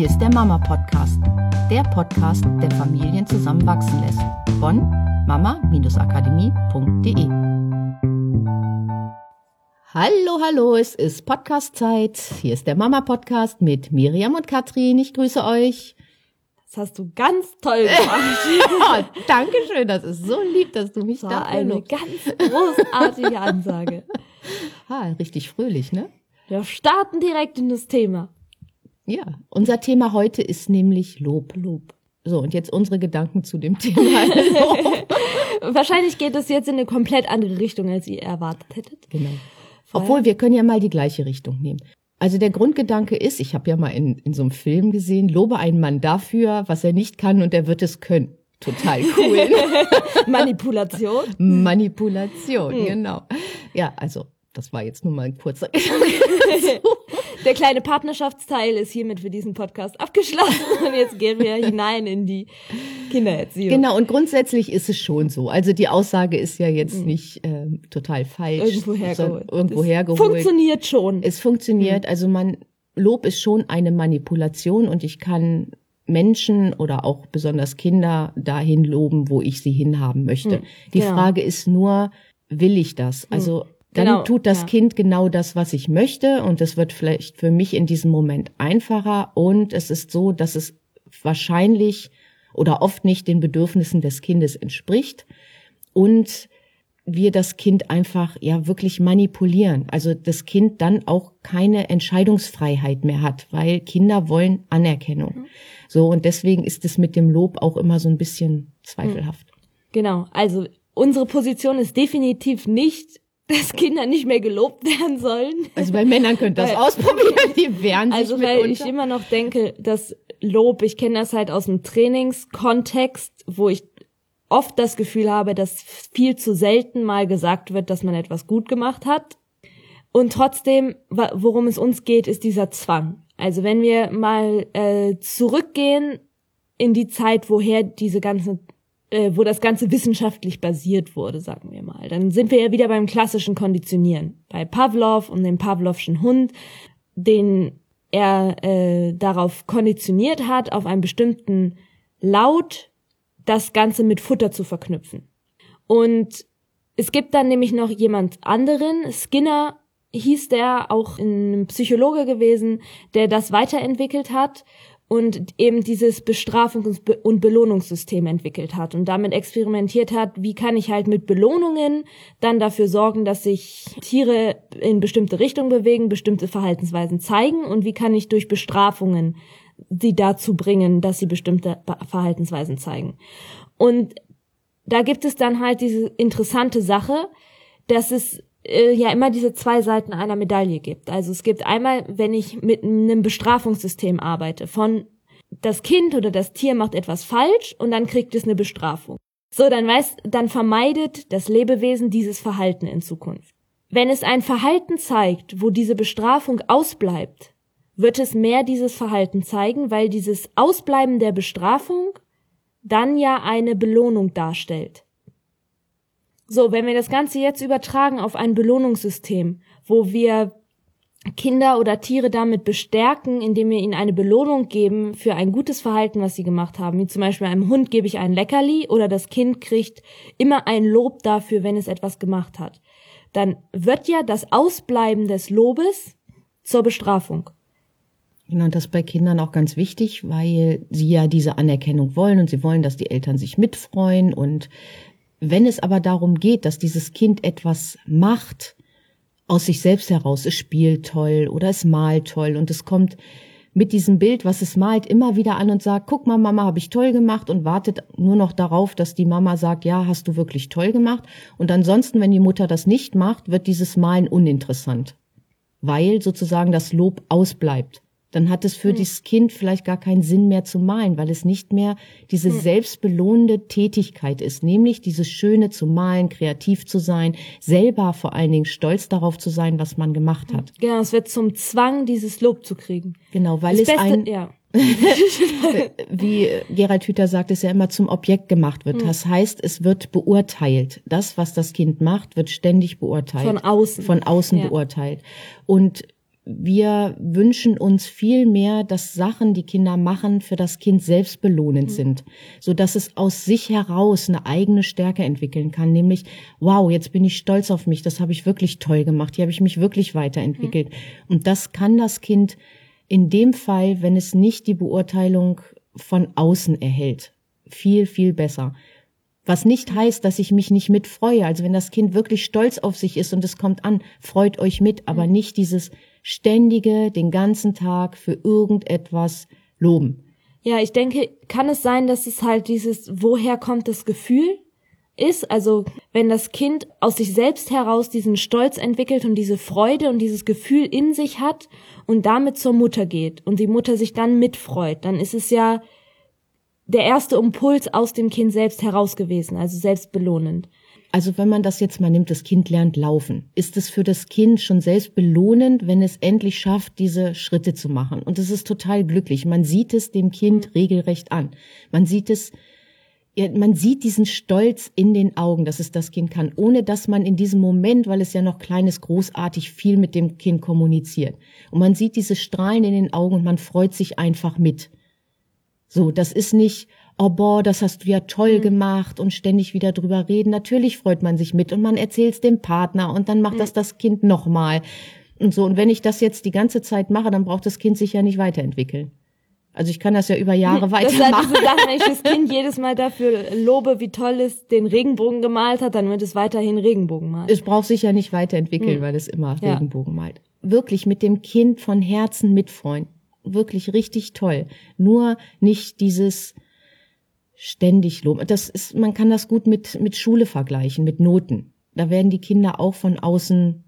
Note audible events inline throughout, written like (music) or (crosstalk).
Hier ist der Mama Podcast, der Podcast, der Familien zusammenwachsen lässt. Von mama-akademie.de. Hallo, hallo, es ist Podcast-Zeit. Hier ist der Mama Podcast mit Miriam und Katrin. Ich grüße euch. Das hast du ganz toll gemacht. (laughs) oh, Dankeschön, das ist so lieb, dass du mich das da war eine ganz großartige (laughs) Ansage. Ah, richtig fröhlich, ne? Wir starten direkt in das Thema. Ja, unser Thema heute ist nämlich Lob. Lob. So, und jetzt unsere Gedanken zu dem Thema. (laughs) Wahrscheinlich geht es jetzt in eine komplett andere Richtung, als ihr erwartet hättet. Genau. Obwohl, wir können ja mal die gleiche Richtung nehmen. Also der Grundgedanke ist, ich habe ja mal in, in so einem Film gesehen, lobe einen Mann dafür, was er nicht kann und er wird es können. Total cool. (laughs) Manipulation. Manipulation, hm. genau. Ja, also das war jetzt nur mal ein kurzer (laughs) Der kleine Partnerschaftsteil ist hiermit für diesen Podcast abgeschlossen (laughs) und jetzt gehen wir hinein in die Kindererziehung. Genau, und grundsätzlich ist es schon so. Also die Aussage ist ja jetzt mhm. nicht äh, total falsch. Irgendwo hergeholt. Irgendwo hergeholt. Funktioniert schon. Es funktioniert. Mhm. Also man, Lob ist schon eine Manipulation und ich kann Menschen oder auch besonders Kinder dahin loben, wo ich sie hinhaben möchte. Mhm. Die ja. Frage ist nur, will ich das? Mhm. Also dann genau, tut das ja. Kind genau das, was ich möchte und es wird vielleicht für mich in diesem Moment einfacher und es ist so, dass es wahrscheinlich oder oft nicht den Bedürfnissen des Kindes entspricht und wir das Kind einfach ja wirklich manipulieren. Also das Kind dann auch keine Entscheidungsfreiheit mehr hat, weil Kinder wollen Anerkennung. Mhm. So und deswegen ist es mit dem Lob auch immer so ein bisschen zweifelhaft. Genau, also unsere Position ist definitiv nicht dass Kinder nicht mehr gelobt werden sollen. Also bei Männern könnt ihr das ausprobieren, die wehren sich Also weil mitunter. ich immer noch denke, dass Lob, ich kenne das halt aus dem Trainingskontext, wo ich oft das Gefühl habe, dass viel zu selten mal gesagt wird, dass man etwas gut gemacht hat. Und trotzdem, worum es uns geht, ist dieser Zwang. Also wenn wir mal äh, zurückgehen in die Zeit, woher diese ganzen äh, wo das Ganze wissenschaftlich basiert wurde, sagen wir mal. Dann sind wir ja wieder beim klassischen Konditionieren. Bei Pavlov und dem Pavlovschen Hund, den er äh, darauf konditioniert hat, auf einen bestimmten Laut das Ganze mit Futter zu verknüpfen. Und es gibt dann nämlich noch jemand anderen, Skinner hieß der, auch ein Psychologe gewesen, der das weiterentwickelt hat und eben dieses Bestrafungs- und Belohnungssystem entwickelt hat und damit experimentiert hat, wie kann ich halt mit Belohnungen dann dafür sorgen, dass sich Tiere in bestimmte Richtungen bewegen, bestimmte Verhaltensweisen zeigen und wie kann ich durch Bestrafungen sie dazu bringen, dass sie bestimmte Verhaltensweisen zeigen. Und da gibt es dann halt diese interessante Sache, dass es äh, ja immer diese zwei Seiten einer Medaille gibt. Also es gibt einmal, wenn ich mit einem Bestrafungssystem arbeite, von das Kind oder das Tier macht etwas falsch und dann kriegt es eine Bestrafung. So, dann weiß, dann vermeidet das Lebewesen dieses Verhalten in Zukunft. Wenn es ein Verhalten zeigt, wo diese Bestrafung ausbleibt, wird es mehr dieses Verhalten zeigen, weil dieses Ausbleiben der Bestrafung dann ja eine Belohnung darstellt. So, wenn wir das Ganze jetzt übertragen auf ein Belohnungssystem, wo wir Kinder oder Tiere damit bestärken, indem wir ihnen eine Belohnung geben für ein gutes Verhalten, was sie gemacht haben. Wie zum Beispiel einem Hund gebe ich ein Leckerli oder das Kind kriegt immer ein Lob dafür, wenn es etwas gemacht hat. Dann wird ja das Ausbleiben des Lobes zur Bestrafung. Genau, das bei Kindern auch ganz wichtig, weil sie ja diese Anerkennung wollen und sie wollen, dass die Eltern sich mitfreuen und wenn es aber darum geht, dass dieses Kind etwas macht, aus sich selbst heraus, es spielt toll oder es malt toll und es kommt mit diesem Bild, was es malt, immer wieder an und sagt, guck mal, Mama, habe ich toll gemacht und wartet nur noch darauf, dass die Mama sagt, ja, hast du wirklich toll gemacht. Und ansonsten, wenn die Mutter das nicht macht, wird dieses Malen uninteressant, weil sozusagen das Lob ausbleibt dann hat es für hm. dieses Kind vielleicht gar keinen Sinn mehr zu malen, weil es nicht mehr diese hm. selbstbelohnende Tätigkeit ist, nämlich dieses Schöne zu malen, kreativ zu sein, selber vor allen Dingen stolz darauf zu sein, was man gemacht hat. Genau, es wird zum Zwang, dieses Lob zu kriegen. Genau, weil das es Beste, ein, ja. (laughs) wie Gerald Hüther sagt, es ja immer zum Objekt gemacht wird. Hm. Das heißt, es wird beurteilt. Das, was das Kind macht, wird ständig beurteilt. Von außen. Von außen ja. beurteilt. Und wir wünschen uns viel mehr, dass Sachen, die Kinder machen, für das Kind selbst belohnend mhm. sind, so dass es aus sich heraus eine eigene Stärke entwickeln kann, nämlich wow, jetzt bin ich stolz auf mich, das habe ich wirklich toll gemacht, hier habe ich mich wirklich weiterentwickelt. Mhm. Und das kann das Kind in dem Fall, wenn es nicht die Beurteilung von außen erhält, viel viel besser. Was nicht heißt, dass ich mich nicht mitfreue. Also wenn das Kind wirklich stolz auf sich ist und es kommt an, freut euch mit, aber mhm. nicht dieses ständige, den ganzen Tag für irgendetwas loben. Ja, ich denke, kann es sein, dass es halt dieses, woher kommt das Gefühl ist? Also, wenn das Kind aus sich selbst heraus diesen Stolz entwickelt und diese Freude und dieses Gefühl in sich hat und damit zur Mutter geht und die Mutter sich dann mitfreut, dann ist es ja der erste Impuls aus dem Kind selbst heraus gewesen, also selbstbelohnend. Also wenn man das jetzt mal nimmt, das Kind lernt laufen, ist es für das Kind schon selbst belohnend, wenn es endlich schafft, diese Schritte zu machen. Und es ist total glücklich. Man sieht es dem Kind regelrecht an. Man sieht es, man sieht diesen Stolz in den Augen, dass es das Kind kann, ohne dass man in diesem Moment, weil es ja noch klein ist, großartig viel mit dem Kind kommuniziert. Und man sieht diese Strahlen in den Augen und man freut sich einfach mit. So, das ist nicht, oh boah, das hast du ja toll mhm. gemacht und ständig wieder drüber reden. Natürlich freut man sich mit und man erzählt's dem Partner und dann macht mhm. das das Kind nochmal. Und so, und wenn ich das jetzt die ganze Zeit mache, dann braucht das Kind sich ja nicht weiterentwickeln. Also ich kann das ja über Jahre (laughs) weitermachen. Das ist diese Sache, wenn ich das Kind (laughs) jedes Mal dafür lobe, wie toll es den Regenbogen gemalt hat, dann wird es weiterhin Regenbogen malen. Es braucht sich ja nicht weiterentwickeln, hm. weil es immer ja. Regenbogen malt. Wirklich mit dem Kind von Herzen mitfreuen. Wirklich richtig toll. Nur nicht dieses, ständig loben. Das ist, man kann das gut mit, mit Schule vergleichen, mit Noten. Da werden die Kinder auch von außen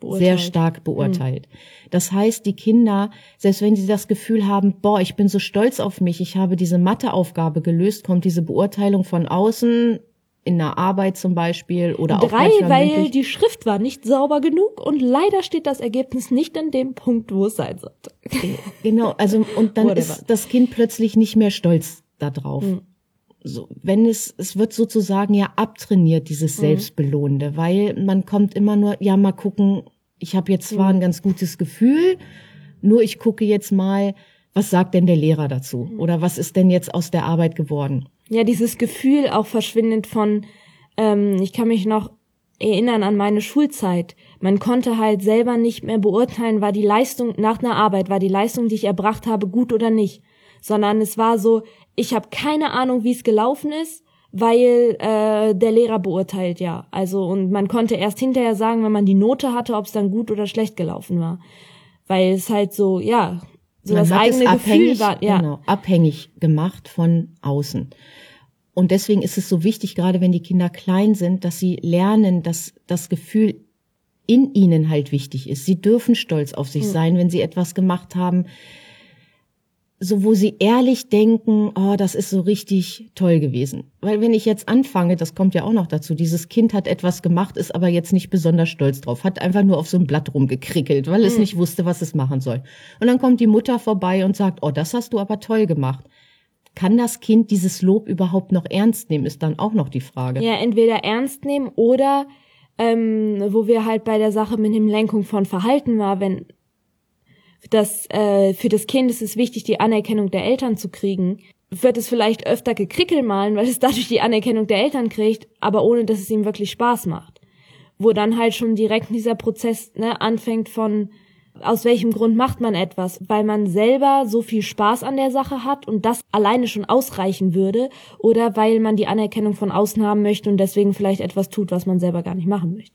beurteilt. sehr stark beurteilt. Mhm. Das heißt, die Kinder, selbst wenn sie das Gefühl haben, boah, ich bin so stolz auf mich, ich habe diese Matheaufgabe gelöst, kommt diese Beurteilung von außen in der Arbeit zum Beispiel oder auch Drei, weil die Schrift war nicht sauber genug und leider steht das Ergebnis nicht an dem Punkt, wo es sein sollte. Genau, also und dann ist das Kind plötzlich nicht mehr stolz darauf. Mhm so, wenn es, es wird sozusagen ja abtrainiert, dieses mhm. Selbstbelohnende, weil man kommt immer nur, ja, mal gucken, ich habe jetzt zwar mhm. ein ganz gutes Gefühl, nur ich gucke jetzt mal, was sagt denn der Lehrer dazu? Mhm. Oder was ist denn jetzt aus der Arbeit geworden? Ja, dieses Gefühl auch verschwindet von, ähm, ich kann mich noch erinnern an meine Schulzeit. Man konnte halt selber nicht mehr beurteilen, war die Leistung nach einer Arbeit, war die Leistung, die ich erbracht habe, gut oder nicht. Sondern es war so, ich habe keine Ahnung, wie es gelaufen ist, weil äh, der Lehrer beurteilt ja. Also und man konnte erst hinterher sagen, wenn man die Note hatte, ob es dann gut oder schlecht gelaufen war, weil es halt so ja so man das eigene Gefühl war, ja genau, abhängig gemacht von außen. Und deswegen ist es so wichtig, gerade wenn die Kinder klein sind, dass sie lernen, dass das Gefühl in ihnen halt wichtig ist. Sie dürfen stolz auf sich hm. sein, wenn sie etwas gemacht haben, so wo sie ehrlich denken, oh, das ist so richtig toll gewesen. Weil wenn ich jetzt anfange, das kommt ja auch noch dazu, dieses Kind hat etwas gemacht, ist aber jetzt nicht besonders stolz drauf, hat einfach nur auf so ein Blatt rumgekrickelt, weil es mhm. nicht wusste, was es machen soll. Und dann kommt die Mutter vorbei und sagt, oh, das hast du aber toll gemacht. Kann das Kind dieses Lob überhaupt noch ernst nehmen, ist dann auch noch die Frage. Ja, entweder ernst nehmen oder ähm, wo wir halt bei der Sache mit dem Lenkung von Verhalten war, wenn dass äh, für das Kind ist es wichtig, die Anerkennung der Eltern zu kriegen, wird es vielleicht öfter gekrickel malen, weil es (laughs) dadurch die Anerkennung der Eltern kriegt, aber ohne dass es ihm wirklich Spaß macht. Wo dann halt schon direkt dieser Prozess ne, anfängt von aus welchem Grund macht man etwas? Weil man selber so viel Spaß an der Sache hat und das alleine schon ausreichen würde oder weil man die Anerkennung von außen haben möchte und deswegen vielleicht etwas tut, was man selber gar nicht machen möchte.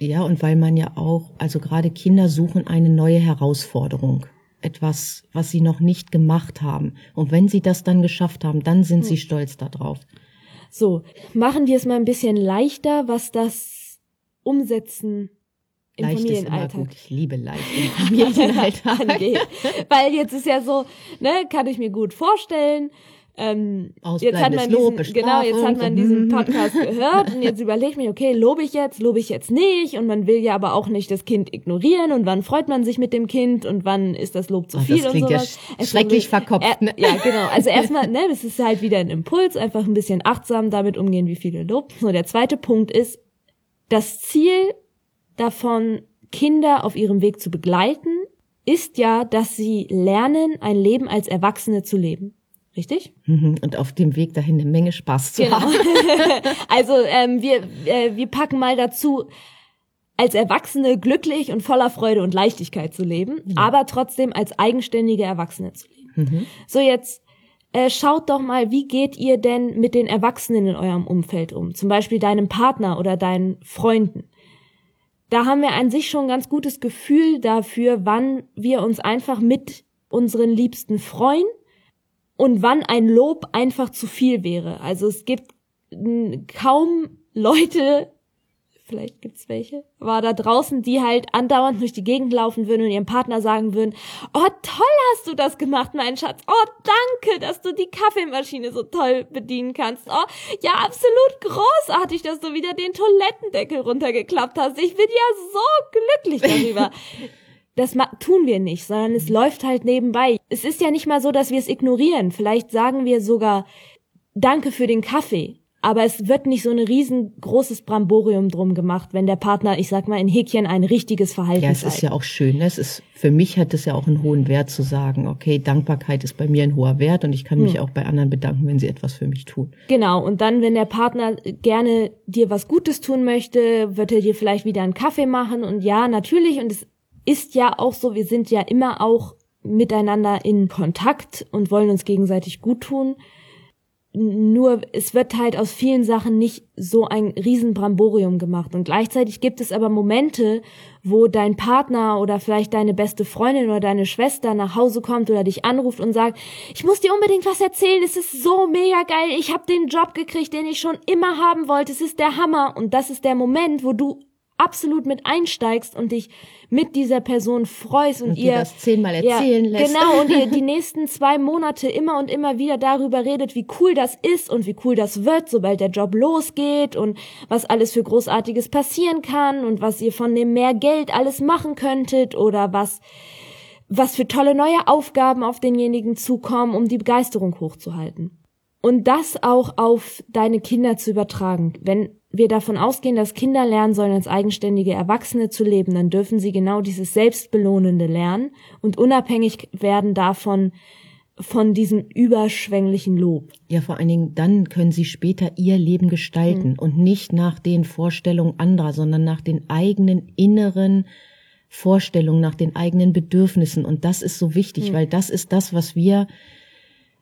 Ja, und weil man ja auch, also gerade Kinder suchen eine neue Herausforderung. Etwas, was sie noch nicht gemacht haben. Und wenn sie das dann geschafft haben, dann sind hm. sie stolz darauf. So, machen wir es mal ein bisschen leichter, was das Umsetzen im leicht Familienalltag. Ist immer gut. Ich liebe leicht im (laughs) Familienalltag. Weil jetzt ist ja so, ne, kann ich mir gut vorstellen, ähm, jetzt hat man diesen, Lob, genau, jetzt hat man diesen Podcast (laughs) gehört und jetzt überlegt mir, okay, lobe ich jetzt, lobe ich jetzt nicht und man will ja aber auch nicht das Kind ignorieren und wann freut man sich mit dem Kind und wann ist das Lob zu oh, viel das und sowas. Ja schrecklich verkopft. Ne? ja, genau. Also (laughs) erstmal, ne, das ist halt wieder ein Impuls, einfach ein bisschen achtsam damit umgehen, wie viele lobt. So, der zweite Punkt ist, das Ziel davon Kinder auf ihrem Weg zu begleiten, ist ja, dass sie lernen, ein Leben als Erwachsene zu leben. Richtig? Mhm. Und auf dem Weg dahin eine Menge Spaß zu Genau. haben. (laughs) also ähm, wir, äh, wir packen mal dazu, als Erwachsene glücklich und voller Freude und Leichtigkeit zu leben, aber trotzdem als eigenständige Erwachsene zu leben. So jetzt äh, schaut doch mal, wie geht ihr denn mit den Erwachsenen in eurem Umfeld um? Zum Beispiel deinem Partner oder deinen Freunden. Da haben wir an sich schon ein ganz gutes Gefühl dafür, wann wir uns einfach mit unseren Liebsten freuen und wann ein Lob einfach zu viel wäre. Also es gibt kaum Leute, vielleicht gibt's welche, aber da draußen, die halt andauernd durch die Gegend laufen würden und ihrem Partner sagen würden, oh toll hast du das gemacht, mein Schatz, oh danke, dass du die Kaffeemaschine so toll bedienen kannst, oh ja absolut großartig, dass du wieder den Toilettendeckel runtergeklappt hast, ich bin ja so glücklich darüber. (laughs) Das ma- tun wir nicht, sondern es läuft halt nebenbei. Es ist ja nicht mal so, dass wir es ignorieren. Vielleicht sagen wir sogar Danke für den Kaffee. Aber es wird nicht so ein riesengroßes Bramborium drum gemacht, wenn der Partner, ich sag mal in Häkchen, ein richtiges Verhalten Ja, es ist ja auch schön. ne? Es ist, für mich hat es ja auch einen hohen Wert zu sagen, okay, Dankbarkeit ist bei mir ein hoher Wert und ich kann mich auch bei anderen bedanken, wenn sie etwas für mich tun. Genau, und dann, wenn der Partner gerne dir was Gutes tun möchte, wird er dir vielleicht wieder einen Kaffee machen. Und ja, natürlich, und es ist ja auch so, wir sind ja immer auch miteinander in Kontakt und wollen uns gegenseitig gut tun. Nur es wird halt aus vielen Sachen nicht so ein Riesenbramborium gemacht. Und gleichzeitig gibt es aber Momente, wo dein Partner oder vielleicht deine beste Freundin oder deine Schwester nach Hause kommt oder dich anruft und sagt, ich muss dir unbedingt was erzählen, es ist so mega geil, ich habe den Job gekriegt, den ich schon immer haben wollte, es ist der Hammer. Und das ist der Moment, wo du absolut mit einsteigst und dich mit dieser Person freust und, Und ihr das zehnmal erzählen ja, lässt. Genau, und ihr (laughs) die nächsten zwei Monate immer und immer wieder darüber redet, wie cool das ist und wie cool das wird, sobald der Job losgeht und was alles für Großartiges passieren kann und was ihr von dem mehr Geld alles machen könntet oder was was für tolle neue Aufgaben auf denjenigen zukommen, um die Begeisterung hochzuhalten. Und das auch auf deine Kinder zu übertragen. Wenn wir davon ausgehen, dass Kinder lernen sollen, als eigenständige Erwachsene zu leben, dann dürfen sie genau dieses Selbstbelohnende lernen und unabhängig werden davon, von diesem überschwänglichen Lob. Ja, vor allen Dingen dann können sie später ihr Leben gestalten und nicht nach den Vorstellungen anderer, sondern nach den eigenen inneren Vorstellungen, nach den eigenen Bedürfnissen. Und das ist so wichtig, weil das ist das, was wir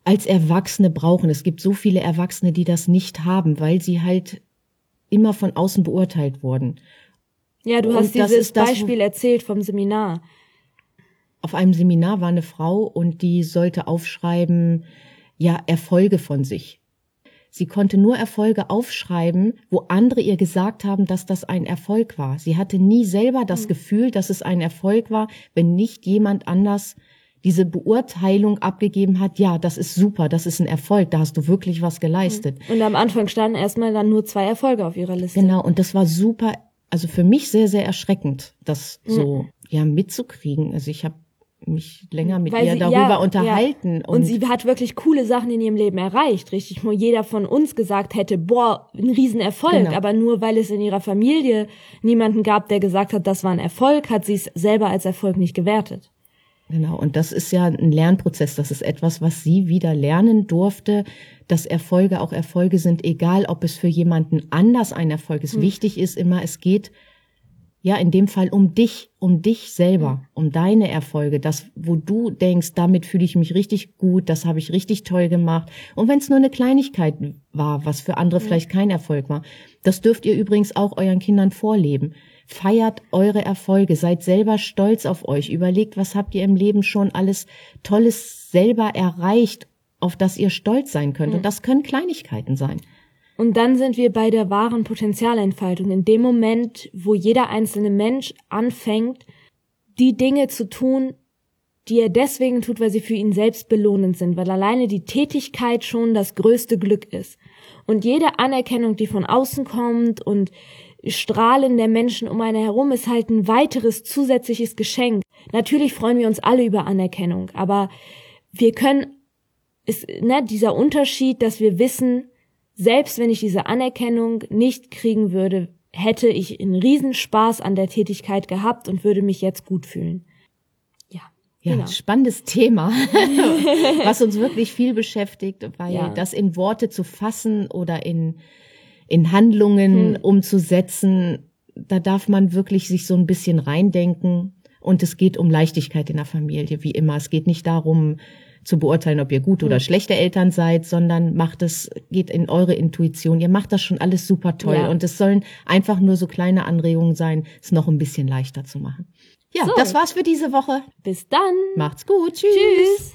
als Erwachsene brauchen. Es gibt so viele Erwachsene, die das nicht haben, weil sie halt immer von außen beurteilt wurden. Ja, du Und hast dieses das, Beispiel erzählt vom Seminar. auf einem Seminar war eine Frau und die sollte aufschreiben, ja, Erfolge von sich. Sie konnte nur Erfolge aufschreiben, wo andere ihr gesagt haben, dass das ein Erfolg war. Sie hatte nie selber das Gefühl, dass es ein Erfolg war, wenn nicht jemand anders diese Beurteilung abgegeben hat, ja, das ist super, das ist ein Erfolg, da hast du wirklich was geleistet. Und am Anfang standen erstmal dann nur zwei Erfolge auf ihrer Liste. Genau, und das war super, also für mich sehr, sehr erschreckend, das so ja mitzukriegen. Also ich habe mich länger mit Weil ihr sie- darüber ja, unterhalten. Ja. Und, sie hat wirklich coole Sachen in ihrem Leben erreicht, richtig, wo jeder von uns gesagt hätte, boah, ein Riesenerfolg. Genau. Aber nur weil es in ihrer Familie niemanden gab, der gesagt hat, das war ein Erfolg, hat sie es selber als Erfolg nicht gewertet. Genau, und das ist ja ein Lernprozess. Das ist etwas, was sie wieder lernen durfte, dass Erfolge auch Erfolge sind, egal ob es für jemanden anders ein Erfolg ist. Wichtig ist immer, es geht ja in dem Fall um dich, um dich selber, um deine Erfolge, das, wo du denkst, damit fühle ich mich richtig gut, das habe ich richtig toll gemacht. Und wenn es nur eine Kleinigkeit war, was für andere vielleicht kein Erfolg war, das dürft ihr übrigens auch euren Kindern vorleben. Feiert eure Erfolge, seid selber stolz auf euch, überlegt, was habt ihr im Leben schon alles Tolles selber erreicht, auf das ihr stolz sein könnt. Und das können Kleinigkeiten sein. Und dann sind wir bei der wahren Potenzialentfaltung. In dem Moment, wo jeder einzelne Mensch anfängt, die Dinge zu tun, die er deswegen tut, weil sie für ihn selbst belohnend sind, weil alleine die Tätigkeit schon das größte Glück ist. Und jede Anerkennung, die von außen kommt und Strahlen der Menschen um eine herum ist halt ein weiteres zusätzliches Geschenk. Natürlich freuen wir uns alle über Anerkennung, aber wir können, ist, ne, dieser Unterschied, dass wir wissen, selbst wenn ich diese Anerkennung nicht kriegen würde, hätte ich einen Riesenspaß an der Tätigkeit gehabt und würde mich jetzt gut fühlen. Ja. Ja, genau. spannendes Thema, (laughs) was uns wirklich viel beschäftigt, weil Ja. das in Worte zu fassen oder in, in Handlungen Hm. umzusetzen, da darf man wirklich sich so ein bisschen reindenken. Und es geht um Leichtigkeit in der Familie, wie immer. Es geht nicht darum, zu beurteilen, ob ihr gute Hm. oder schlechte Eltern seid, sondern macht es, geht in eure Intuition. Ihr macht das schon alles super toll. Ja. Und es sollen einfach nur so kleine Anregungen sein, es noch ein bisschen leichter zu machen. Ja, So. das war's für diese Woche. Bis dann. Macht's gut. Tschüss. Tschüss.